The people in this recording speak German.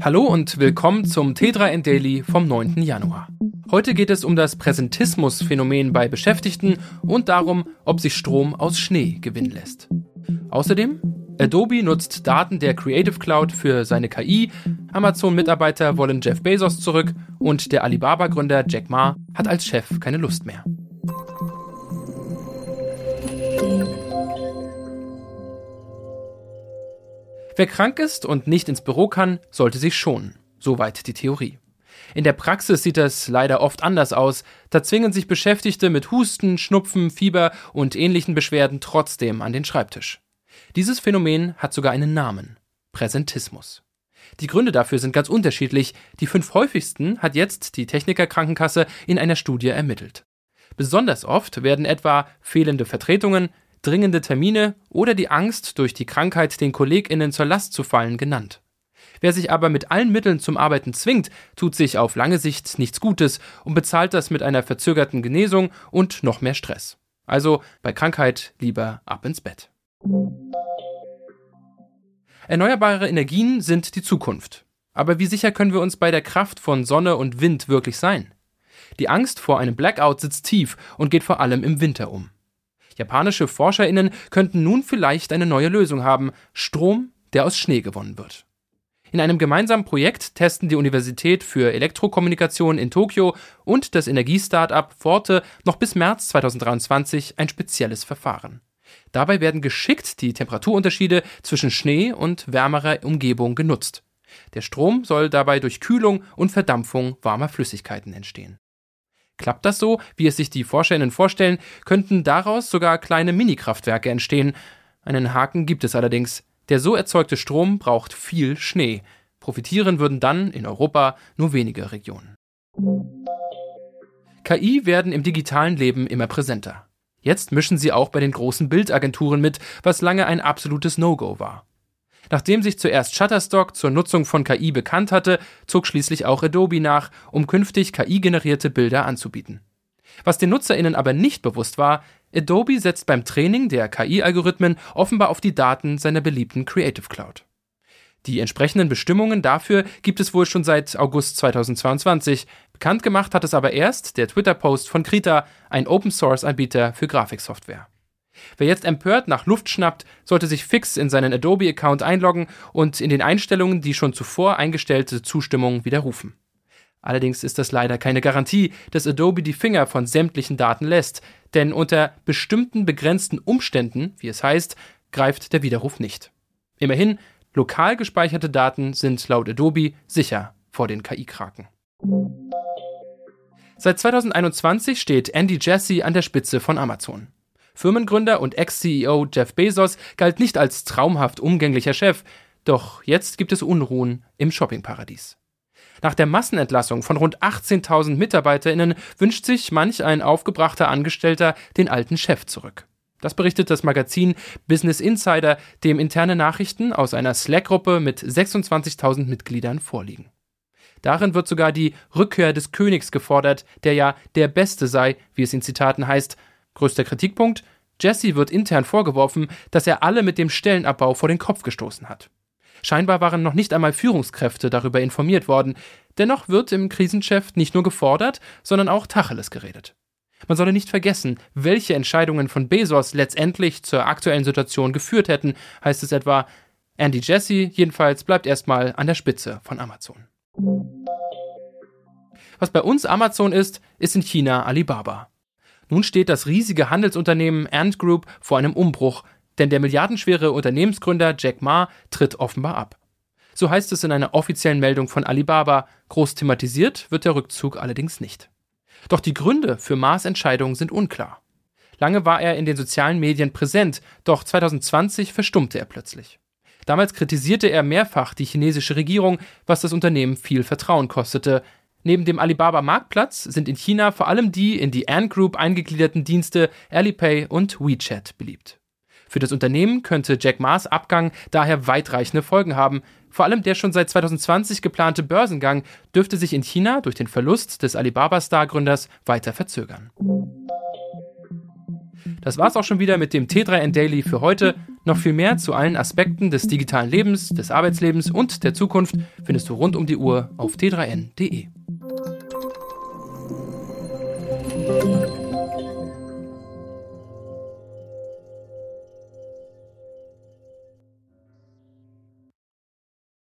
Hallo und willkommen zum T3N Daily vom 9. Januar. Heute geht es um das Präsentismus-Phänomen bei Beschäftigten und darum, ob sich Strom aus Schnee gewinnen lässt. Außerdem, Adobe nutzt Daten der Creative Cloud für seine KI, Amazon-Mitarbeiter wollen Jeff Bezos zurück und der Alibaba-Gründer Jack Ma hat als Chef keine Lust mehr. Wer krank ist und nicht ins Büro kann, sollte sich schonen. Soweit die Theorie. In der Praxis sieht das leider oft anders aus. Da zwingen sich Beschäftigte mit Husten, Schnupfen, Fieber und ähnlichen Beschwerden trotzdem an den Schreibtisch. Dieses Phänomen hat sogar einen Namen. Präsentismus. Die Gründe dafür sind ganz unterschiedlich. Die fünf häufigsten hat jetzt die Technikerkrankenkasse in einer Studie ermittelt. Besonders oft werden etwa fehlende Vertretungen, dringende Termine oder die Angst, durch die Krankheit den KollegInnen zur Last zu fallen, genannt. Wer sich aber mit allen Mitteln zum Arbeiten zwingt, tut sich auf lange Sicht nichts Gutes und bezahlt das mit einer verzögerten Genesung und noch mehr Stress. Also bei Krankheit lieber ab ins Bett. Erneuerbare Energien sind die Zukunft. Aber wie sicher können wir uns bei der Kraft von Sonne und Wind wirklich sein? Die Angst vor einem Blackout sitzt tief und geht vor allem im Winter um. Japanische Forscherinnen könnten nun vielleicht eine neue Lösung haben, Strom, der aus Schnee gewonnen wird. In einem gemeinsamen Projekt testen die Universität für Elektrokommunikation in Tokio und das Energiestartup Forte noch bis März 2023 ein spezielles Verfahren. Dabei werden geschickt die Temperaturunterschiede zwischen Schnee und wärmerer Umgebung genutzt. Der Strom soll dabei durch Kühlung und Verdampfung warmer Flüssigkeiten entstehen. Klappt das so, wie es sich die Forscherinnen vorstellen, könnten daraus sogar kleine Minikraftwerke entstehen. Einen Haken gibt es allerdings. Der so erzeugte Strom braucht viel Schnee. Profitieren würden dann in Europa nur wenige Regionen. KI werden im digitalen Leben immer präsenter. Jetzt mischen sie auch bei den großen Bildagenturen mit, was lange ein absolutes No-Go war. Nachdem sich zuerst Shutterstock zur Nutzung von KI bekannt hatte, zog schließlich auch Adobe nach, um künftig KI-generierte Bilder anzubieten. Was den NutzerInnen aber nicht bewusst war, Adobe setzt beim Training der KI-Algorithmen offenbar auf die Daten seiner beliebten Creative Cloud. Die entsprechenden Bestimmungen dafür gibt es wohl schon seit August 2022. Bekannt gemacht hat es aber erst der Twitter-Post von Krita, ein Open-Source-Anbieter für Grafiksoftware. Wer jetzt empört nach Luft schnappt, sollte sich fix in seinen Adobe-Account einloggen und in den Einstellungen die schon zuvor eingestellte Zustimmung widerrufen. Allerdings ist das leider keine Garantie, dass Adobe die Finger von sämtlichen Daten lässt, denn unter bestimmten begrenzten Umständen, wie es heißt, greift der Widerruf nicht. Immerhin, lokal gespeicherte Daten sind laut Adobe sicher vor den KI-Kraken. Seit 2021 steht Andy Jassy an der Spitze von Amazon. Firmengründer und Ex-CEO Jeff Bezos galt nicht als traumhaft umgänglicher Chef, doch jetzt gibt es Unruhen im Shoppingparadies. Nach der Massenentlassung von rund 18.000 MitarbeiterInnen wünscht sich manch ein aufgebrachter Angestellter den alten Chef zurück. Das berichtet das Magazin Business Insider, dem interne Nachrichten aus einer Slack-Gruppe mit 26.000 Mitgliedern vorliegen. Darin wird sogar die Rückkehr des Königs gefordert, der ja der Beste sei, wie es in Zitaten heißt, Größter Kritikpunkt: Jesse wird intern vorgeworfen, dass er alle mit dem Stellenabbau vor den Kopf gestoßen hat. Scheinbar waren noch nicht einmal Führungskräfte darüber informiert worden. Dennoch wird im Krisenchef nicht nur gefordert, sondern auch Tacheles geredet. Man solle nicht vergessen, welche Entscheidungen von Bezos letztendlich zur aktuellen Situation geführt hätten, heißt es etwa. Andy Jesse jedenfalls bleibt erstmal an der Spitze von Amazon. Was bei uns Amazon ist, ist in China Alibaba. Nun steht das riesige Handelsunternehmen Ant Group vor einem Umbruch, denn der milliardenschwere Unternehmensgründer Jack Ma tritt offenbar ab. So heißt es in einer offiziellen Meldung von Alibaba. Groß thematisiert wird der Rückzug allerdings nicht. Doch die Gründe für Ma's Entscheidung sind unklar. Lange war er in den sozialen Medien präsent, doch 2020 verstummte er plötzlich. Damals kritisierte er mehrfach die chinesische Regierung, was das Unternehmen viel Vertrauen kostete. Neben dem Alibaba Marktplatz sind in China vor allem die in die Ant Group eingegliederten Dienste Alipay und WeChat beliebt. Für das Unternehmen könnte Jack Ma's Abgang daher weitreichende Folgen haben. Vor allem der schon seit 2020 geplante Börsengang dürfte sich in China durch den Verlust des Alibaba-Star-Gründers weiter verzögern. Das war's auch schon wieder mit dem T3N Daily für heute. Noch viel mehr zu allen Aspekten des digitalen Lebens, des Arbeitslebens und der Zukunft findest du rund um die Uhr auf t3n.de.